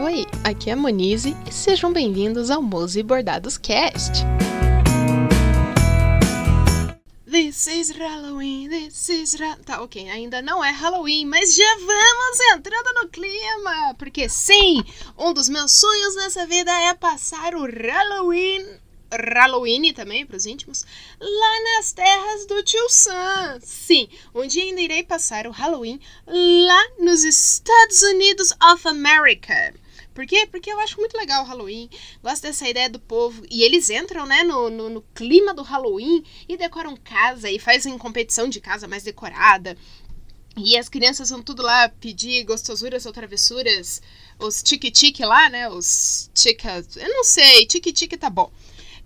Oi, aqui é a Monize e sejam bem-vindos ao Mose Bordados Cast. This is Halloween, this is Ra... Tá, ok, ainda não é Halloween, mas já vamos entrando no clima! Porque sim, um dos meus sonhos nessa vida é passar o Halloween Halloween também, para os íntimos, lá nas terras do tio Sam. Sim, um dia ainda irei passar o Halloween lá nos Estados Unidos of America. Por quê? Porque eu acho muito legal o Halloween. Gosto dessa ideia do povo. E eles entram, né, no, no, no clima do Halloween e decoram casa e fazem competição de casa mais decorada. E as crianças vão tudo lá pedir gostosuras ou travessuras. Os tique-tique lá, né? Os tica. Eu não sei, tique-tique tá bom.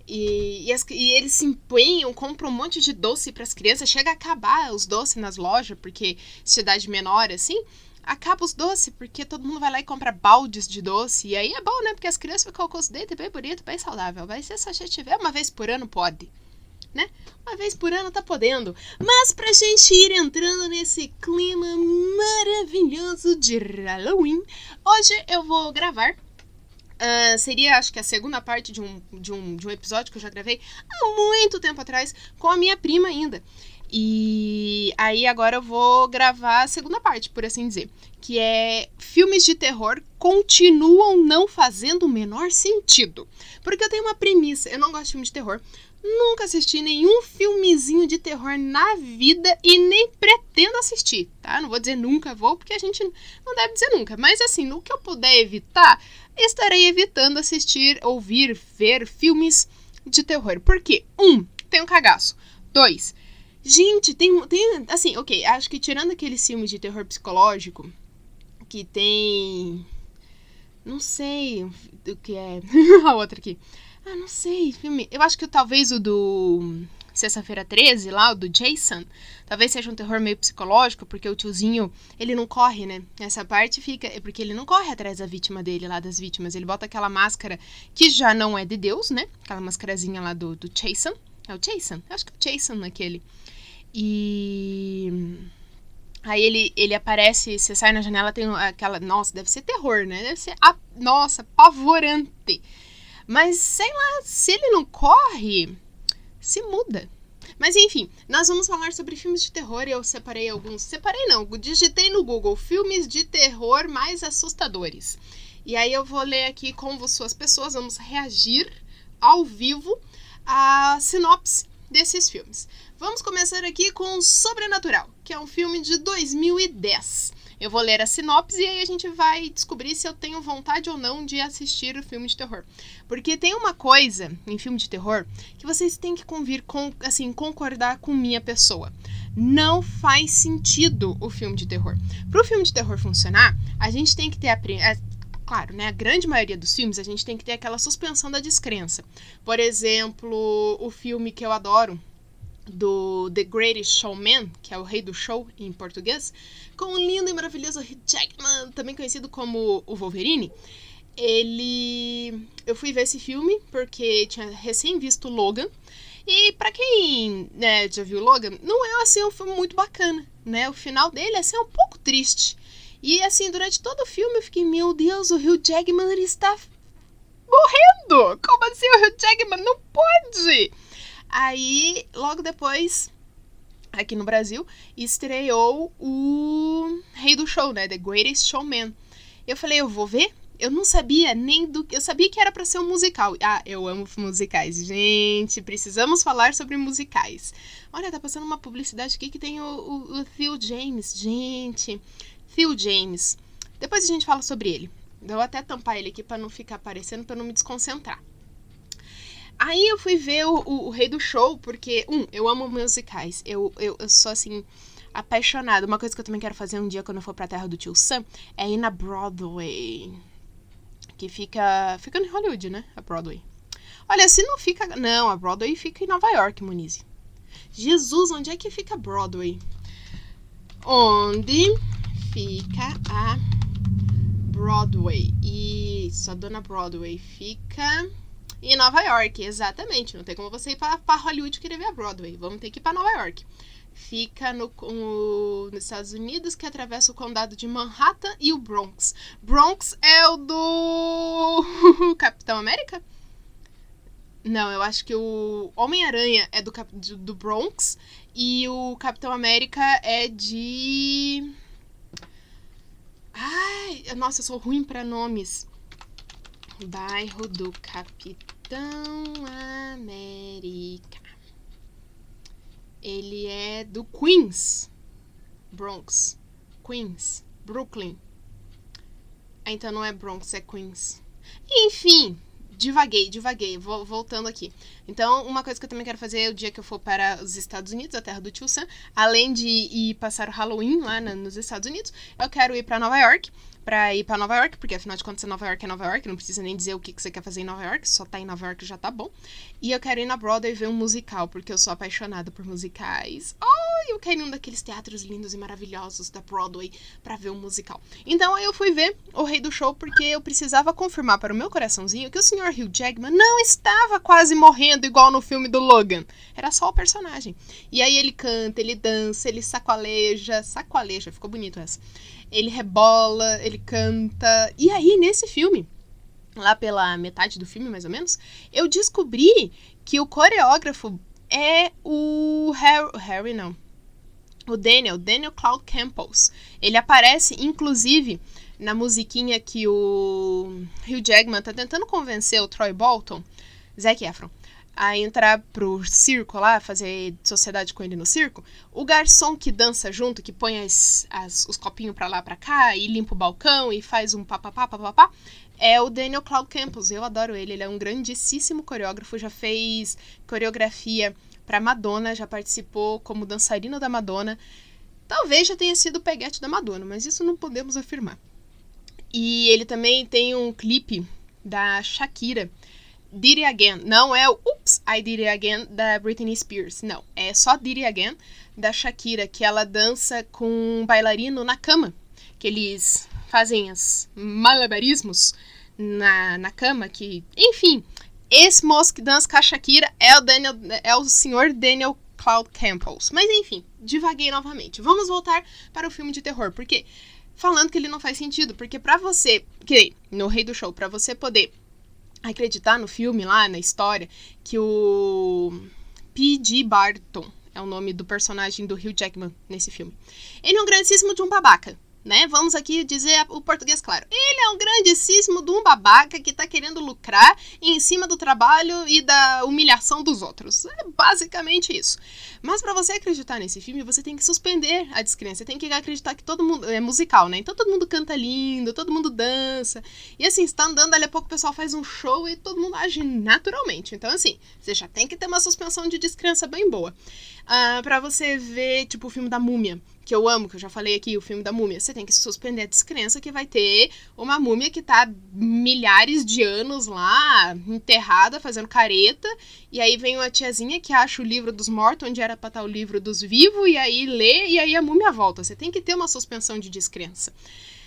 E, e, as, e, eles se empenham, compram um monte de doce para as crianças, chega a acabar os doces nas lojas, porque cidade menor assim, acaba os doces, porque todo mundo vai lá e compra baldes de doce. E aí é bom, né? Porque as crianças ficam com os dentes bem bonito, bem saudável. Ser se a gente tiver uma vez por ano, pode. Né? Uma vez por ano tá podendo. Mas pra gente ir entrando nesse clima maravilhoso de Halloween, hoje eu vou gravar Uh, seria, acho que, a segunda parte de um, de, um, de um episódio que eu já gravei há muito tempo atrás com a minha prima ainda. E aí agora eu vou gravar a segunda parte, por assim dizer, que é filmes de terror continuam não fazendo o menor sentido. Porque eu tenho uma premissa, eu não gosto de filme de terror, nunca assisti nenhum filmezinho de terror na vida e nem pretendo assistir, tá? Não vou dizer nunca vou, porque a gente não deve dizer nunca, mas assim, no que eu puder evitar, estarei evitando assistir, ouvir, ver filmes de terror. Por quê? Um, um cagaço. Dois, gente, tem, tem. Assim, ok, acho que tirando aqueles filmes de terror psicológico, que tem. Não sei o que é. A outra aqui. Ah, não sei, filme. Eu acho que talvez o do Sexta-feira 13, lá, o do Jason, talvez seja um terror meio psicológico, porque o tiozinho, ele não corre, né? Essa parte fica. É porque ele não corre atrás da vítima dele, lá das vítimas. Ele bota aquela máscara que já não é de Deus, né? Aquela mascarazinha lá do, do Jason. É o Jason? Eu acho que é o Jason naquele. E. Aí ele, ele aparece, você sai na janela, tem aquela. Nossa, deve ser terror, né? Deve ser. A, nossa, pavorante. Mas sei lá, se ele não corre, se muda. Mas enfim, nós vamos falar sobre filmes de terror e eu separei alguns. Separei não, digitei no Google filmes de terror mais assustadores. E aí eu vou ler aqui com suas pessoas, vamos reagir ao vivo a sinopse desses filmes. Vamos começar aqui com Sobrenatural, que é um filme de 2010. Eu vou ler a sinopse e aí a gente vai descobrir se eu tenho vontade ou não de assistir o filme de terror. Porque tem uma coisa em filme de terror que vocês têm que convir com, assim, concordar com minha pessoa. Não faz sentido o filme de terror. Para o filme de terror funcionar, a gente tem que ter a claro, né? A grande maioria dos filmes a gente tem que ter aquela suspensão da descrença. Por exemplo, o filme que eu adoro, do The Greatest Showman, que é o rei do show em português, com o lindo e maravilhoso Hugh Jackman, também conhecido como o Wolverine. Ele. Eu fui ver esse filme porque tinha recém visto Logan. E para quem né, já viu Logan, não é assim um filme muito bacana, né? O final dele assim, é um pouco triste. E assim, durante todo o filme eu fiquei, meu Deus, o Hugh Jackman ele está morrendo! Como assim o Hugh Jackman não pode? Aí, logo depois, aqui no Brasil, estreou o Rei do Show, né? The Greatest Showman. Eu falei, eu vou ver? Eu não sabia nem do que. Eu sabia que era para ser um musical. Ah, eu amo musicais. Gente, precisamos falar sobre musicais. Olha, tá passando uma publicidade aqui que tem o, o, o James. Gente, Phil James. Depois a gente fala sobre ele. Vou até tampar ele aqui para não ficar aparecendo, para não me desconcentrar. Aí eu fui ver o, o, o, Rei do Show, porque, um, eu amo musicais. Eu, eu, eu sou assim, apaixonada. Uma coisa que eu também quero fazer um dia quando eu for pra terra do tio Sam é ir na Broadway. Que fica. Fica em Hollywood, né? A Broadway. Olha, se não fica. Não, a Broadway fica em Nova York, Muniz. Jesus, onde é que fica Broadway? Onde fica a Broadway? Isso, a dona Broadway fica em Nova York, exatamente. Não tem como você ir para Hollywood querer ver a Broadway. Vamos ter que ir para Nova York. fica no, no, nos Estados Unidos, que atravessa o condado de Manhattan e o Bronx. Bronx é o do Capitão América? Não, eu acho que o Homem-Aranha é do, do Bronx e o Capitão América é de. Ai, nossa, eu sou ruim para nomes. Bairro do Capitão América. Ele é do Queens. Bronx. Queens. Brooklyn. Então não é Bronx, é Queens. Enfim, divaguei, divaguei, vou, voltando aqui. Então, uma coisa que eu também quero fazer é o dia que eu for para os Estados Unidos, a terra do tio Sam, além de ir passar o Halloween lá na, nos Estados Unidos, eu quero ir para Nova York para ir para Nova York, porque afinal de contas Nova York é Nova York, não precisa nem dizer o que, que você quer fazer em Nova York, só tá em Nova York já tá bom. E eu quero ir na Broadway ver um musical, porque eu sou apaixonada por musicais. Oh, eu quero ir num daqueles teatros lindos e maravilhosos da Broadway para ver um musical. Então eu fui ver O Rei do Show porque eu precisava confirmar para o meu coraçãozinho que o Sr. Hugh Jackman não estava quase morrendo igual no filme do Logan. Era só o personagem. E aí ele canta, ele dança, ele sacoleja, sacoleja, ficou bonito essa ele rebola, ele canta. E aí, nesse filme, lá pela metade do filme, mais ou menos, eu descobri que o coreógrafo é o Harry, Harry não. O Daniel, Daniel Cloud Campos. Ele aparece, inclusive, na musiquinha que o Hugh Jackman tá tentando convencer o Troy Bolton, Zac Efron, a entrar pro circo lá, fazer sociedade com ele no circo, o garçom que dança junto, que põe as, as, os copinhos pra lá pra cá e limpa o balcão e faz um papapá, papapá, é o Daniel Cloud Campos. Eu adoro ele, ele é um grandíssimo coreógrafo, já fez coreografia pra Madonna, já participou como dançarino da Madonna. Talvez já tenha sido o peguete da Madonna, mas isso não podemos afirmar. E ele também tem um clipe da Shakira, Did It Again. Não é o Oops, I Did It Again da Britney Spears. Não, é só Did It Again da Shakira, que ela dança com um bailarino na cama. Que eles fazem os malabarismos na, na cama. Que, enfim, esse moço que dança com a Shakira é o, Daniel, é o senhor Daniel Cloud Campos. Mas enfim, divaguei novamente. Vamos voltar para o filme de terror, porque falando que ele não faz sentido, porque para você, que no Rei do Show, para você poder acreditar no filme lá, na história, que o P.G. Barton é o nome do personagem do Hugh Jackman nesse filme. Ele é um grandíssimo de um babaca né? Vamos aqui dizer o português claro. Ele é um grandíssimo de um babaca que tá querendo lucrar em cima do trabalho e da humilhação dos outros. É basicamente isso. Mas para você acreditar nesse filme, você tem que suspender a descrença. Você tem que acreditar que todo mundo é musical, né? Então todo mundo canta lindo, todo mundo dança. E assim, está andando, dali a pouco o pessoal faz um show e todo mundo age naturalmente. Então assim, você já tem que ter uma suspensão de descrença bem boa. Uh, ah, para você ver, tipo, o filme da múmia que eu amo, que eu já falei aqui, o filme da múmia, você tem que suspender a descrença que vai ter uma múmia que tá milhares de anos lá, enterrada, fazendo careta, e aí vem uma tiazinha que acha o livro dos mortos, onde era pra estar o livro dos vivos, e aí lê, e aí a múmia volta. Você tem que ter uma suspensão de descrença.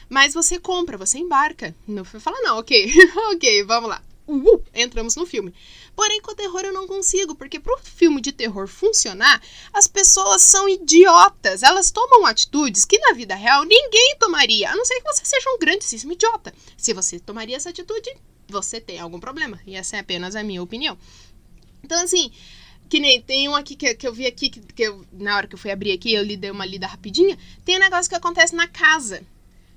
Mas você compra, você embarca. Não fala, não, ok, ok, vamos lá. Uh, entramos no filme. Porém, com o terror eu não consigo, porque pro filme de terror funcionar, as pessoas são idiotas. Elas tomam atitudes que na vida real ninguém tomaria, a não ser que você seja um grandíssimo idiota. Se você tomaria essa atitude, você tem algum problema. E essa é apenas a minha opinião. Então, assim, que nem tem um aqui que, que eu vi aqui, que, que eu, na hora que eu fui abrir aqui, eu lhe dei uma lida rapidinha. Tem um negócio que acontece na casa.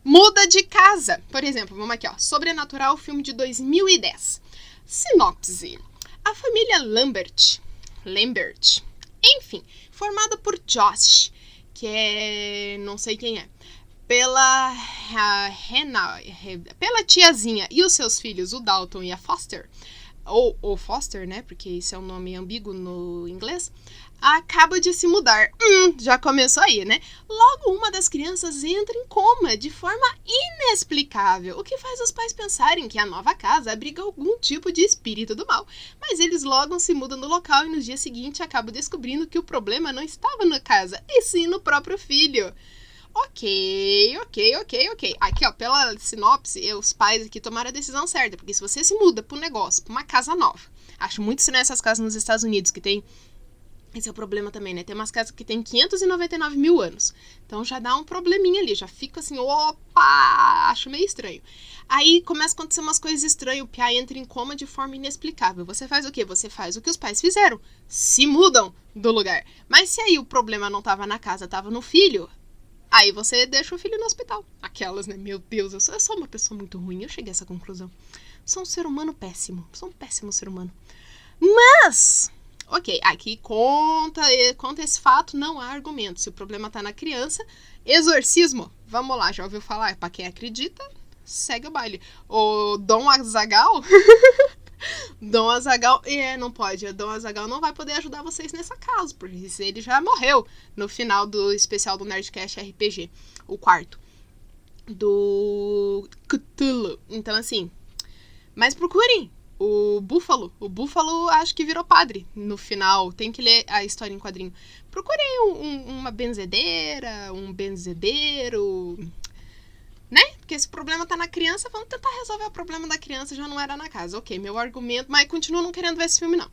Muda de casa. Por exemplo, vamos aqui, ó. Sobrenatural, filme de 2010. Sinopse. A família Lambert, Lambert, enfim, formada por Josh, que é não sei quem é, pela Rena, pela tiazinha e os seus filhos, o Dalton e a Foster, ou, ou Foster, né? Porque isso é um nome ambíguo no inglês acaba de se mudar. Hum, já começou aí, né? Logo, uma das crianças entra em coma de forma inexplicável, o que faz os pais pensarem que a nova casa abriga algum tipo de espírito do mal. Mas eles logo se mudam do local e no dia seguinte acabam descobrindo que o problema não estava na casa, e sim no próprio filho. Ok, ok, ok, ok. Aqui, ó, pela sinopse, os pais aqui tomaram a decisão certa, porque se você se muda para um negócio, para uma casa nova, acho muito estranho essas casas nos Estados Unidos que tem Esse é o problema também, né? Tem umas casas que tem 599 mil anos. Então já dá um probleminha ali. Já fico assim, opa! Acho meio estranho. Aí começa a acontecer umas coisas estranhas. O Pia entra em coma de forma inexplicável. Você faz o quê? Você faz o que os pais fizeram. Se mudam do lugar. Mas se aí o problema não tava na casa, tava no filho. Aí você deixa o filho no hospital. Aquelas, né? Meu Deus, eu sou, eu sou uma pessoa muito ruim. Eu cheguei a essa conclusão. Sou um ser humano péssimo. Sou um péssimo ser humano. Mas Ok, aqui conta, conta esse fato, não há argumento. Se o problema tá na criança, exorcismo. Vamos lá, já ouviu falar? Para quem acredita, segue o baile. O Dom Azagal. Dom Azagal, é, não pode. Dom Azagal não vai poder ajudar vocês nessa causa, porque ele já morreu no final do especial do Nerdcast RPG, o quarto do Cthulhu. Então assim, mas procurem, o Búfalo. O Búfalo acho que virou padre no final. Tem que ler a história em quadrinho. Procurei um, um, uma benzedeira, um benzedeiro. Né? Porque esse problema tá na criança, vamos tentar resolver o problema da criança, já não era na casa. Ok, meu argumento, mas continuo não querendo ver esse filme, não.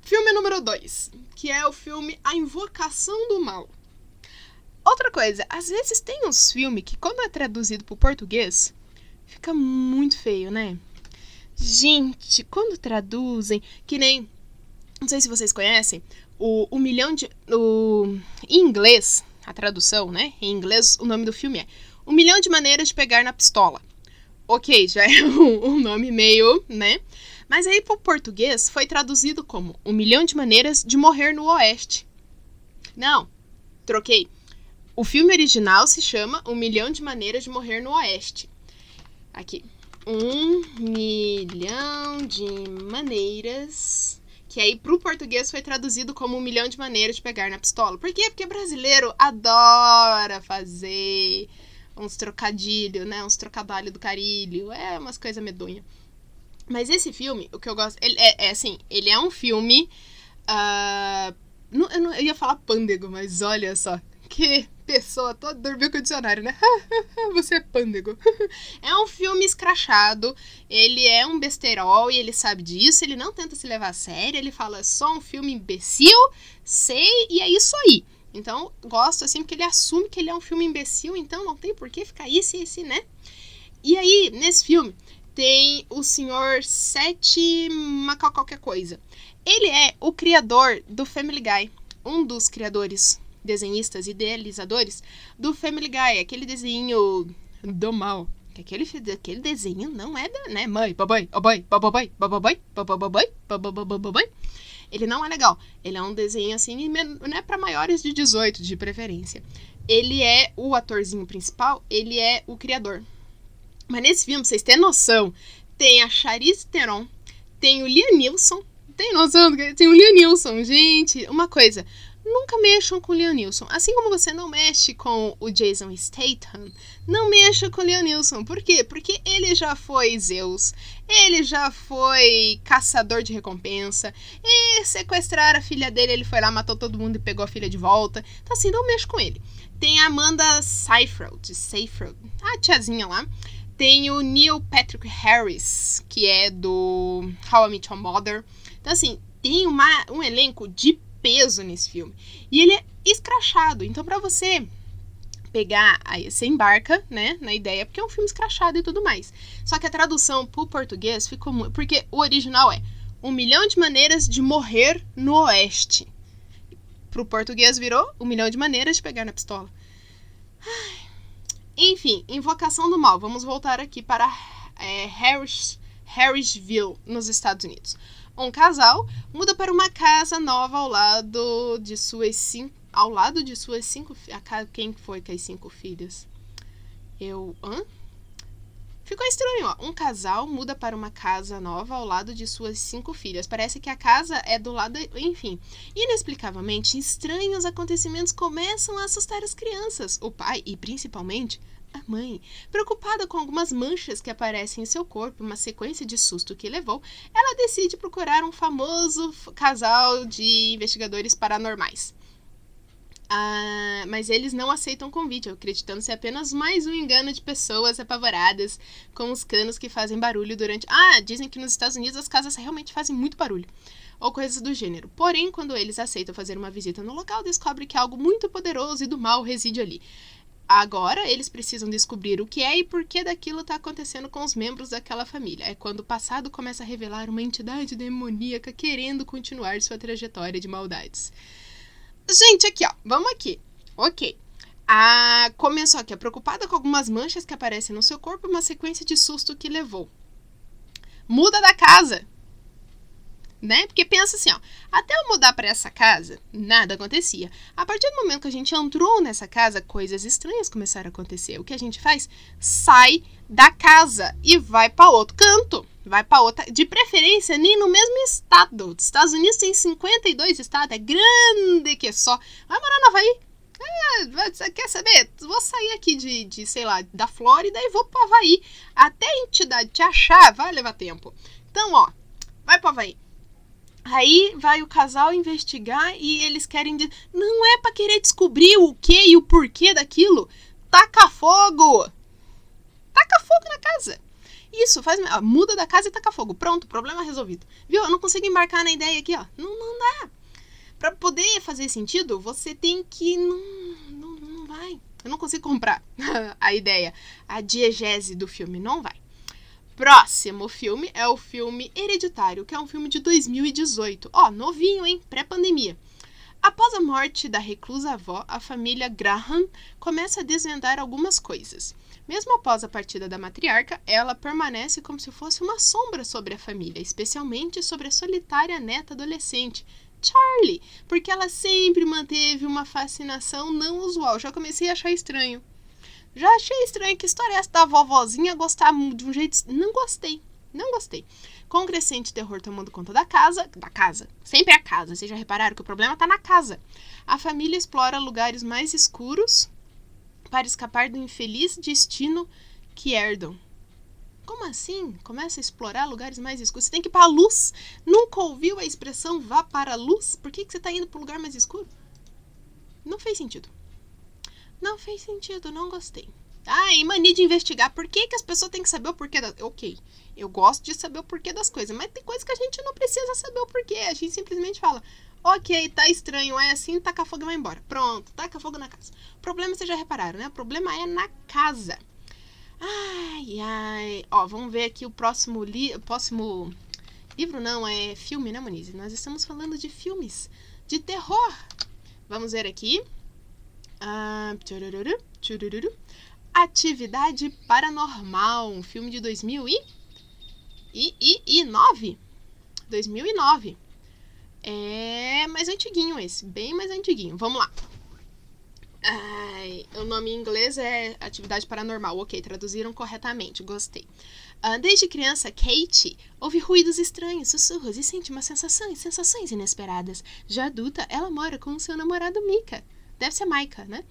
Filme número 2, que é o filme A Invocação do Mal. Outra coisa, às vezes tem uns filmes que, quando é traduzido pro português, fica muito feio, né? Gente, quando traduzem, que nem. Não sei se vocês conhecem, o, o milhão de. O, em inglês, a tradução, né? Em inglês, o nome do filme é Um Milhão de Maneiras de Pegar na Pistola. Ok, já é um, um nome meio, né? Mas aí para o português foi traduzido como Um Milhão de Maneiras de Morrer no Oeste. Não, troquei. O filme original se chama Um Milhão de Maneiras de Morrer no Oeste. Aqui um milhão de maneiras. Que aí pro português foi traduzido como um milhão de maneiras de pegar na pistola. Por quê? Porque brasileiro adora fazer uns trocadilhos, né? Uns trocadalhos do carilho. É umas coisas medonhas. Mas esse filme, o que eu gosto. Ele é, é assim, ele é um filme. Uh, não, eu, não, eu ia falar pândego, mas olha só. Que pessoa toda dormiu com o dicionário, né? Você é pândego. é um filme escrachado, ele é um besterol e ele sabe disso, ele não tenta se levar a sério, ele fala só um filme imbecil, sei, e é isso aí. Então, gosto assim, porque ele assume que ele é um filme imbecil, então não tem por que ficar isso e esse, né? E aí, nesse filme, tem o senhor Sete Macau qualquer coisa. Ele é o criador do Family Guy, um dos criadores desenhistas idealizadores do Family Guy, aquele desenho do mal. Aquele, aquele desenho não é da, né, mãe, babai, babai, babai, babai, babai, babai, babai. Ele não é legal. Ele é um desenho assim, não é para maiores de 18, de preferência. Ele é o atorzinho principal, ele é o criador. Mas nesse filme, pra vocês terem noção, tem a Charisse Theron, tem o Liam Neeson, tem noção? Tem o Liam Neeson, gente. Uma coisa, nunca mexam com o Leonilson. Assim como você não mexe com o Jason Statham, não mexa com o Leonilson. Por quê? Porque ele já foi Zeus, ele já foi caçador de recompensa, e sequestrar a filha dele, ele foi lá, matou todo mundo e pegou a filha de volta. Então assim, não mexa com ele. Tem a Amanda Seyfried, Seyfried, a tiazinha lá. Tem o Neil Patrick Harris, que é do How I Met Your Mother. Então assim, tem uma, um elenco de peso nesse filme. E ele é escrachado. Então, para você pegar, aí você embarca, né, na ideia, porque é um filme escrachado e tudo mais. Só que a tradução pro português ficou muito. Porque o original é Um Milhão de Maneiras de Morrer no Oeste. Pro português virou Um Milhão de Maneiras de Pegar na Pistola. Enfim, Invocação do Mal. Vamos voltar aqui para é, Harris, Harrisville, nos Estados Unidos um casal muda para uma casa nova ao lado de suas cinco. Ao lado de suas cinco. Quem foi com as cinco filhas? Eu. Hã? Ficou estranho, ó. Um casal muda para uma casa nova ao lado de suas cinco filhas. Parece que a casa é do lado. Enfim. Inexplicavelmente, estranhos acontecimentos começam a assustar as crianças, o pai e principalmente a mãe, preocupada com algumas manchas que aparecem em seu corpo, uma sequência de susto que levou, ela decide procurar um famoso casal de investigadores paranormais. Ah, mas eles não aceitam convite, acreditando ser apenas mais um engano de pessoas apavoradas com os canos que fazem barulho durante. Ah, dizem que nos Estados Unidos as casas realmente fazem muito barulho. Ou coisas do gênero. Porém, quando eles aceitam fazer uma visita no local, descobrem que algo muito poderoso e do mal reside ali. Agora eles precisam descobrir o que é e por que daquilo está acontecendo com os membros daquela família. É quando o passado começa a revelar uma entidade demoníaca querendo continuar sua trajetória de maldades. Gente, aqui, ó. Vamos aqui. Ok. A começou aqui, preocupada com algumas manchas que aparecem no seu corpo e uma sequência de susto que levou. Muda da casa. Né? Porque pensa assim, ó, até eu mudar para essa casa, nada acontecia. A partir do momento que a gente entrou nessa casa, coisas estranhas começaram a acontecer. O que a gente faz? Sai da casa e vai para outro canto vai para outra, de preferência nem no mesmo estado. Os Estados Unidos tem 52 estados, é grande que só. Vai morar no Havaí? É, você quer saber? Vou sair aqui de, de, sei lá, da Flórida e vou para Havaí. Até a entidade te achar, vai levar tempo. Então, ó, vai para Havaí. Aí vai o casal investigar e eles querem. Não é para querer descobrir o que e o porquê daquilo. Taca fogo! Taca fogo na casa. Isso, faz. muda da casa e taca fogo. Pronto, problema resolvido. Viu? Eu não consigo embarcar na ideia aqui, ó. Não, não dá. Pra poder fazer sentido, você tem que. Não, não, não vai. Eu não consigo comprar a ideia, a diegese do filme. Não vai. Próximo filme é o filme Hereditário, que é um filme de 2018. Ó, novinho, hein? Pré-pandemia. Após a morte da reclusa avó, a família Graham começa a desvendar algumas coisas. Mesmo após a partida da matriarca, ela permanece como se fosse uma sombra sobre a família, especialmente sobre a solitária neta adolescente, Charlie, porque ela sempre manteve uma fascinação não usual. Já comecei a achar estranho. Já achei estranho que história é essa da vovozinha gostar de um jeito. Não gostei. Não gostei. Com o crescente terror tomando conta da casa, da casa, sempre a casa, vocês já repararam que o problema está na casa. A família explora lugares mais escuros para escapar do infeliz destino que herdam. Como assim? Começa a explorar lugares mais escuros. Você tem que ir para a luz. Nunca ouviu a expressão vá para a luz? Por que, que você está indo para o lugar mais escuro? Não fez sentido. Não fez sentido, não gostei. Ah, e mania de investigar. Por que, que as pessoas têm que saber o porquê das... Ok, eu gosto de saber o porquê das coisas, mas tem coisas que a gente não precisa saber o porquê. A gente simplesmente fala, Ok, tá estranho, é assim, taca fogo e vai embora. Pronto, taca fogo na casa. O problema vocês já repararam, né? O problema é na casa. Ai, ai. Ó, vamos ver aqui o próximo livro. Próximo livro não, é filme, né, Monize? Nós estamos falando de filmes de terror. Vamos ver aqui. Ah, tchurururu, tchurururu. Atividade Paranormal, um filme de 2000 e, e, e, e 9. 2009. É mais antiguinho esse, bem mais antiguinho. Vamos lá. Ai, o nome em inglês é Atividade Paranormal. Ok, traduziram corretamente, gostei. Uh, desde criança, Kate ouve ruídos estranhos, sussurros e sente uma sensação, sensações inesperadas. Já adulta, ela mora com seu namorado Mika deve ser Maika, né?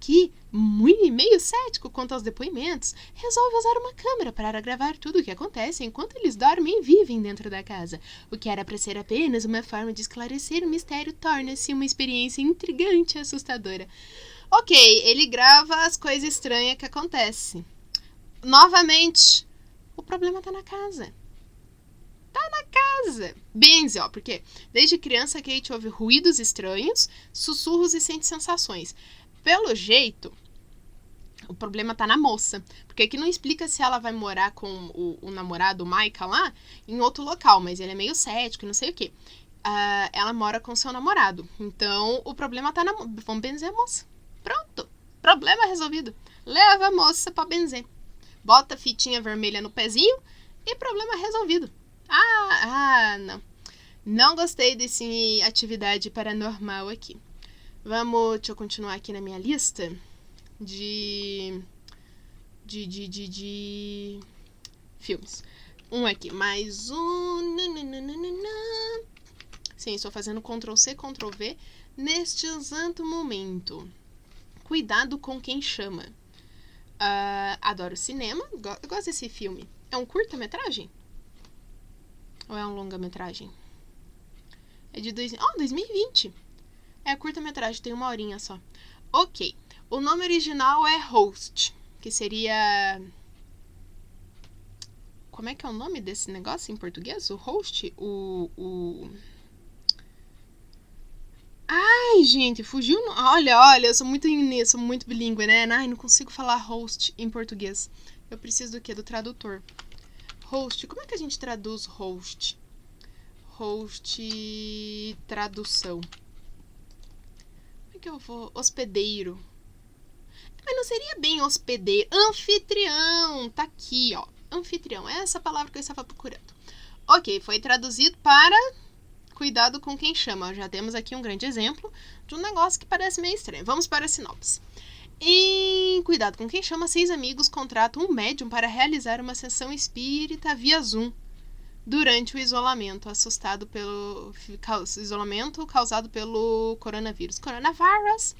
Que, muito, meio cético quanto aos depoimentos, resolve usar uma câmera para gravar tudo o que acontece enquanto eles dormem e vivem dentro da casa. O que era para ser apenas uma forma de esclarecer o mistério torna-se uma experiência intrigante e assustadora. Ok, ele grava as coisas estranhas que acontecem. Novamente, o problema tá na casa tá na casa. Benze, ó, porque desde criança Kate ouve ruídos estranhos, sussurros e sente sensações. Pelo jeito, o problema tá na moça. Porque aqui não explica se ela vai morar com o, o namorado, o Micah, lá, em outro local, mas ele é meio cético, não sei o quê. Uh, ela mora com seu namorado. Então, o problema tá na. Vamos benzer a moça. Pronto. Problema resolvido. Leva a moça pra benzer. Bota fitinha vermelha no pezinho e problema resolvido. Ah, ah, não. Não gostei desse atividade paranormal aqui. Vamos, deixa eu continuar aqui na minha lista de de de de, de filmes. Um aqui, mais um. Sim, estou fazendo Ctrl C, Ctrl V neste exato momento. Cuidado com quem chama. Uh, adoro cinema. Eu gosto desse filme. É um curta-metragem? Ou é um longa-metragem? É de dois... oh, 2020. É curta-metragem, tem uma horinha só. Ok. O nome original é Host, que seria. Como é que é o nome desse negócio em português? O host? O. o... Ai, gente, fugiu. No... Olha, olha, eu sou muito sou muito bilíngue, né? Ai, não consigo falar host em português. Eu preciso do quê? Do tradutor. Host, como é que a gente traduz host? Host tradução. Como é que eu vou? Hospedeiro. Mas não seria bem hospedeiro. Anfitrião. Tá aqui, ó. Anfitrião. É essa palavra que eu estava procurando. Ok, foi traduzido para cuidado com quem chama. Já temos aqui um grande exemplo de um negócio que parece meio estranho. Vamos para a sinopse. Em Cuidado com quem chama, seis amigos contratam um médium para realizar uma sessão espírita via Zoom durante o isolamento, assustado pelo isolamento causado pelo coronavírus. Coronavírus.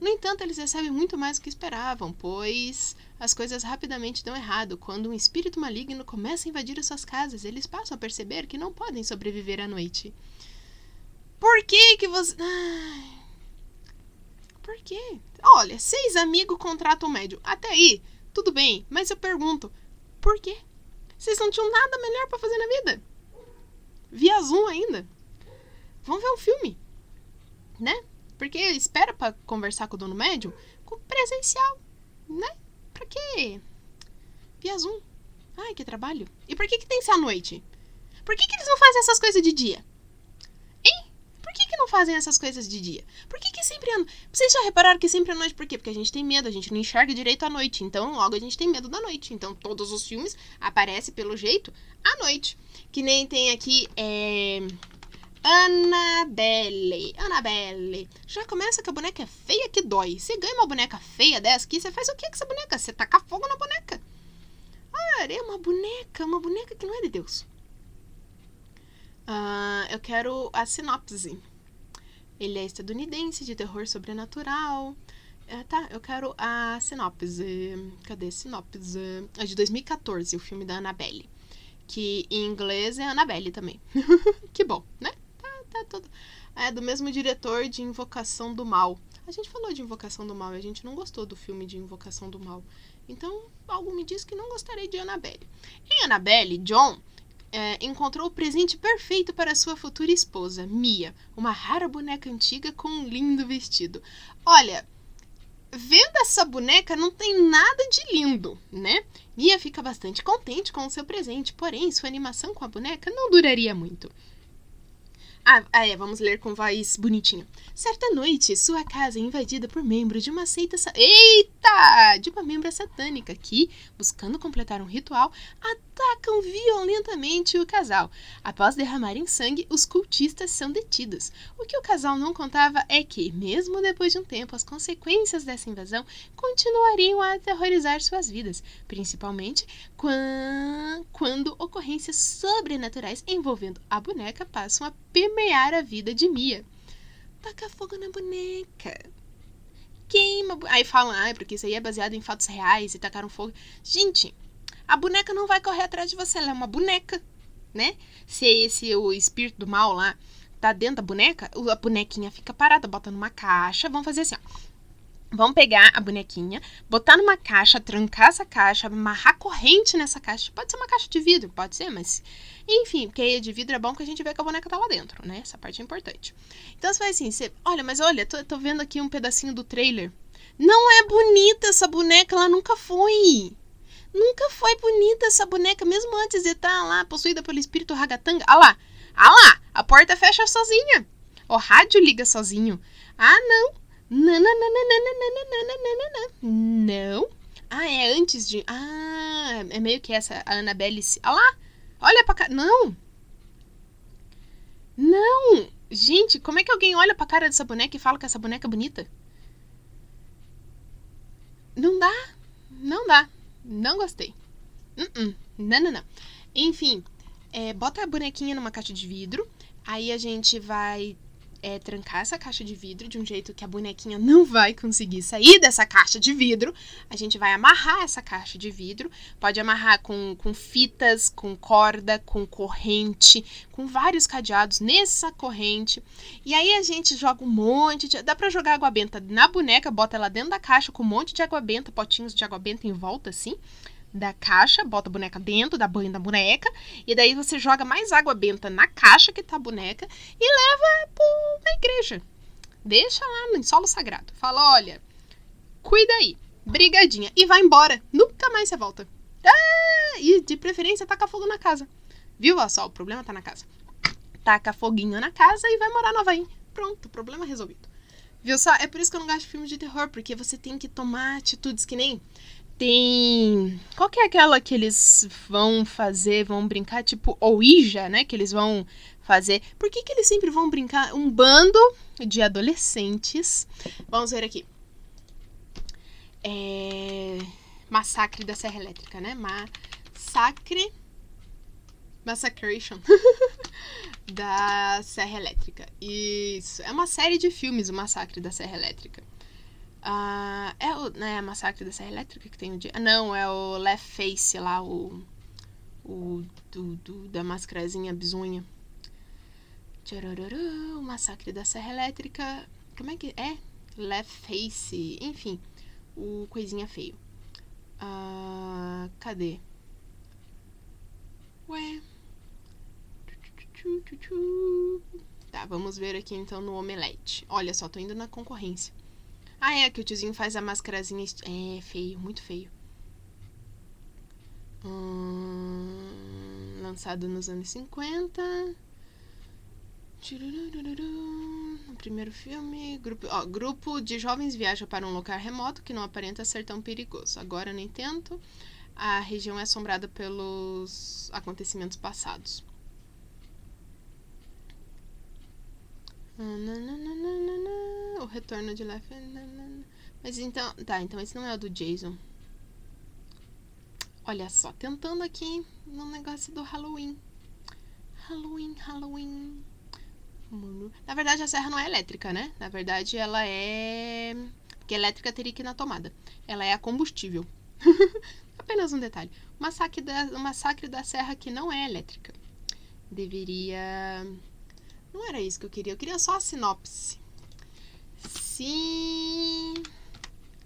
No entanto, eles recebem muito mais do que esperavam, pois as coisas rapidamente dão errado. Quando um espírito maligno começa a invadir as suas casas, eles passam a perceber que não podem sobreviver à noite. Por que que você... Ai. Por quê? Olha, seis amigos contratam um médium. Até aí, tudo bem. Mas eu pergunto, por quê? Vocês não tinham nada melhor para fazer na vida? Via Zoom ainda. Vamos ver um filme, né? Porque espera para conversar com o dono médium com presencial, né? Pra quê? Via Zoom. Ai, que trabalho. E por que, que tem que ser à noite? Por que, que eles não fazem essas coisas de dia? Não fazem essas coisas de dia? Por que, que sempre. Vocês já repararam que sempre à noite? Por quê? Porque a gente tem medo, a gente não enxerga direito à noite. Então, logo a gente tem medo da noite. Então, todos os filmes aparecem, pelo jeito, à noite. Que nem tem aqui. É... Annabelle. Annabelle. Já começa que a boneca é feia que dói. Você ganha uma boneca feia dessa aqui, você faz o que com essa boneca? Você taca fogo na boneca. Ah, é uma boneca, uma boneca que não é de Deus. Uh, eu quero a sinopse. Ele é estadunidense, de terror sobrenatural. É, tá, eu quero a sinopse. Cadê a sinopse? É de 2014, o filme da Annabelle. Que em inglês é Annabelle também. que bom, né? Tá, tá tudo. É do mesmo diretor de Invocação do Mal. A gente falou de Invocação do Mal e a gente não gostou do filme de Invocação do Mal. Então, algo me diz que não gostarei de Annabelle. Em Annabelle, John é, encontrou o presente perfeito para sua futura esposa, Mia, uma rara boneca antiga com um lindo vestido. Olha, vendo essa boneca não tem nada de lindo, né? Mia fica bastante contente com o seu presente, porém sua animação com a boneca não duraria muito. Ah, ah, é, vamos ler com voz bonitinha. Certa noite, sua casa é invadida por membros de uma seita. Sa... Eita! De uma membra satânica que, buscando completar um ritual, atacam violentamente o casal. Após derramarem sangue, os cultistas são detidos. O que o casal não contava é que, mesmo depois de um tempo, as consequências dessa invasão continuariam a aterrorizar suas vidas, principalmente quando ocorrências sobrenaturais envolvendo a boneca passam a permear a vida de Mia. Taca fogo na boneca. Queima. Aí falam, ah, porque isso aí é baseado em fatos reais e tacaram fogo. Gente, a boneca não vai correr atrás de você, ela é uma boneca, né? Se esse o espírito do mal lá tá dentro da boneca, a bonequinha fica parada, bota numa caixa. Vamos fazer assim, ó. Vamos pegar a bonequinha, botar numa caixa, trancar essa caixa, amarrar corrente nessa caixa. Pode ser uma caixa de vidro, pode ser, mas. Enfim, porque de vidro é bom que a gente vê que a boneca tá lá dentro, né? Essa parte é importante. Então você vai assim, você. Olha, mas olha, tô, tô vendo aqui um pedacinho do trailer. Não é bonita essa boneca, ela nunca foi. Nunca foi bonita essa boneca, mesmo antes de estar lá possuída pelo espírito ragatanga. Ah lá, ah lá, a porta fecha sozinha. O rádio liga sozinho. Ah, não. Não. Ah, é antes de. Ah, é meio que essa. A Annabelle. Olha lá! Olha pra cara. Não! Não! Gente, como é que alguém olha pra cara dessa boneca e fala que essa boneca é bonita? Não dá. Não dá. Não gostei. Uh -uh. Não, não, não. Enfim, é, bota a bonequinha numa caixa de vidro. Aí a gente vai é trancar essa caixa de vidro de um jeito que a bonequinha não vai conseguir sair dessa caixa de vidro. A gente vai amarrar essa caixa de vidro. Pode amarrar com, com fitas, com corda, com corrente, com vários cadeados nessa corrente. E aí a gente joga um monte de. Dá pra jogar água benta na boneca, bota ela dentro da caixa com um monte de água benta, potinhos de água benta em volta, assim da caixa, bota a boneca dentro, dá banho da boneca, e daí você joga mais água benta na caixa que tá a boneca e leva pra igreja. Deixa lá no solo sagrado. Fala, olha, cuida aí, brigadinha, e vai embora. Nunca mais você volta. Ah, e de preferência taca fogo na casa. Viu só? O problema tá na casa. Taca foguinho na casa e vai morar no Havaí. Pronto, problema resolvido. Viu só? É por isso que eu não gosto de filmes de terror, porque você tem que tomar atitudes que nem tem. Qual que é aquela que eles vão fazer, vão brincar? Tipo Ouija, né? Que eles vão fazer. Por que, que eles sempre vão brincar? Um bando de adolescentes. Vamos ver aqui. É... Massacre da Serra Elétrica, né? Massacre. Massacration. da Serra Elétrica. Isso. É uma série de filmes, o Massacre da Serra Elétrica. Uh, é o né, Massacre da Serra Elétrica que tem o dia. Não, é o Left Face lá, o. O do, do da mascarazinha bizonha. Tchararara, o Massacre da Serra Elétrica. Como é que é? Left Face. Enfim, o coisinha feio. Uh, cadê? Ué. Tá, vamos ver aqui então no Omelete. Olha só, tô indo na concorrência. Ah, é, que o tiozinho faz a mascarazinha. É, feio, muito feio. Hum, lançado nos anos 50. No primeiro filme, grupo, ó, grupo de jovens viaja para um local remoto que não aparenta ser tão perigoso. Agora, nem tanto, a região é assombrada pelos acontecimentos passados. O retorno de Left. Mas então. Tá, então esse não é o do Jason. Olha só, tentando aqui no negócio do Halloween. Halloween, Halloween. Na verdade, a serra não é elétrica, né? Na verdade, ela é. Porque elétrica teria que ir na tomada. Ela é a combustível. Apenas um detalhe. O massacre, da, o massacre da serra que não é elétrica. Deveria não era isso que eu queria. Eu queria só a sinopse.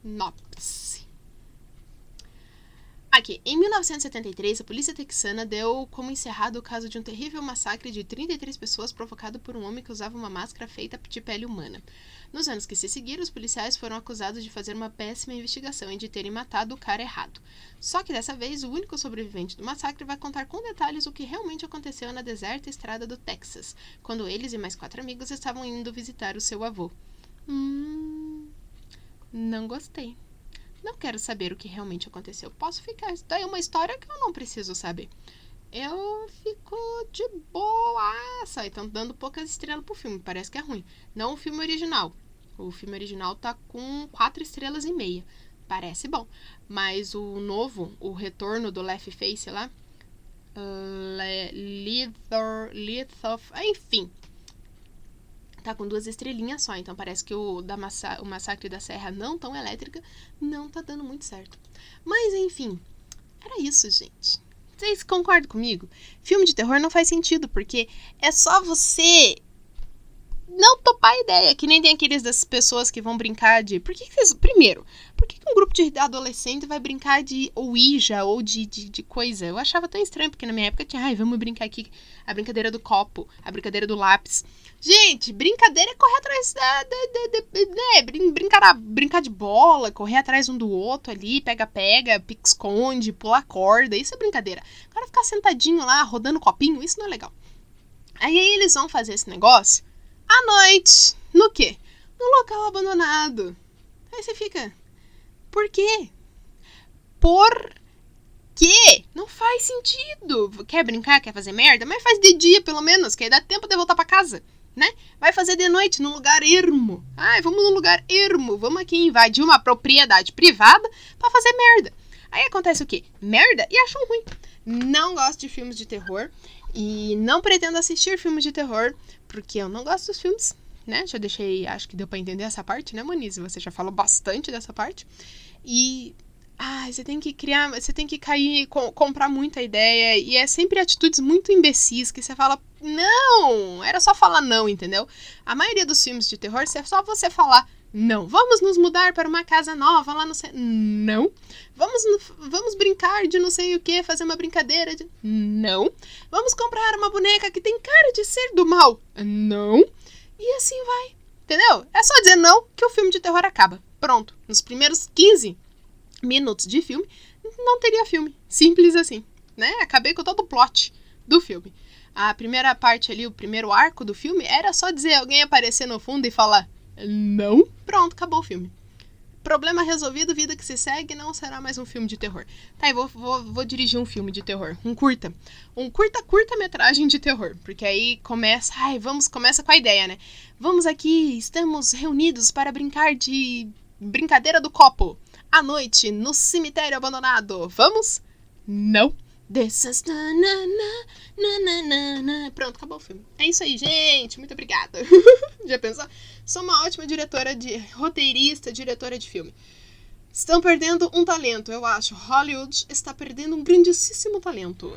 Sinopse. Aqui, em 1973, a polícia texana deu como encerrado o caso de um terrível massacre de 33 pessoas provocado por um homem que usava uma máscara feita de pele humana. Nos anos que se seguiram, os policiais foram acusados de fazer uma péssima investigação e de terem matado o cara errado. Só que dessa vez, o único sobrevivente do massacre vai contar com detalhes o que realmente aconteceu na deserta estrada do Texas, quando eles e mais quatro amigos estavam indo visitar o seu avô. Hum. Não gostei. Não quero saber o que realmente aconteceu. Posso ficar. Isso daí é uma história que eu não preciso saber. Eu fico de boa. Sai, estão dando poucas estrelas pro filme. Parece que é ruim. Não o filme original. O filme original tá com quatro estrelas e meia. Parece bom. Mas o novo, o retorno do Left Face lá. Uh, Lethor, Lethor, enfim, tá com duas estrelinhas só, então parece que o da massa, o massacre da serra não tão elétrica não tá dando muito certo. Mas enfim, era isso, gente. Vocês concordam comigo? Filme de terror não faz sentido, porque é só você não topar a ideia, que nem tem aqueles das pessoas que vão brincar de. Por que, que vocês. Primeiro, por que, que, um grupo de adolescente vai brincar de Ouija ou de, de, de, coisa? Eu achava tão estranho, porque na minha época tinha, ai, vamos brincar aqui a brincadeira do copo, a brincadeira do lápis. Gente, brincadeira é correr atrás da né, brincar, brincar de bola, correr atrás um do outro ali, pega-pega, pique-esconde, pular corda, isso é brincadeira. Agora ficar sentadinho lá, rodando copinho, isso não é legal. Aí eles vão fazer esse negócio à noite. No quê? No local abandonado. Aí você fica. Por quê? Por quê? Não faz sentido. Quer brincar, quer fazer merda? Mas faz de dia, pelo menos, que aí dá tempo de voltar para casa, né? Vai fazer de noite, num lugar ermo. Ai, vamos num lugar ermo. Vamos aqui invadir uma propriedade privada para fazer merda. Aí acontece o quê? Merda e acham ruim. Não gosto de filmes de terror e não pretendo assistir filmes de terror porque eu não gosto dos filmes né? Já deixei, acho que deu para entender essa parte, né, Moniz? Você já falou bastante dessa parte. E ah, você tem que criar, você tem que cair, com, comprar muita ideia. E é sempre atitudes muito imbecis que você fala, não, era só falar não, entendeu? A maioria dos filmes de terror é só você falar não. Vamos nos mudar para uma casa nova lá no. Não. Vamos, vamos brincar de não sei o que, fazer uma brincadeira de. Não. Vamos comprar uma boneca que tem cara de ser do mal. Não. E assim vai. Entendeu? É só dizer não que o filme de terror acaba. Pronto. Nos primeiros 15 minutos de filme, não teria filme. Simples assim. Né? Acabei com todo o plot do filme. A primeira parte ali, o primeiro arco do filme, era só dizer alguém aparecer no fundo e falar não. Pronto, acabou o filme. Problema resolvido, vida que se segue, não será mais um filme de terror. Tá, eu vou, vou, vou dirigir um filme de terror, um curta. Um curta, curta-metragem de terror. Porque aí começa. Ai, vamos, começa com a ideia, né? Vamos aqui, estamos reunidos para brincar de brincadeira do copo. À noite, no cemitério abandonado. Vamos? Não. This is na, na, na, na, Pronto, acabou o filme. É isso aí, gente. Muito obrigada. Já pensou? Sou uma ótima diretora de roteirista, diretora de filme. Estão perdendo um talento, eu acho. Hollywood está perdendo um grandíssimo talento.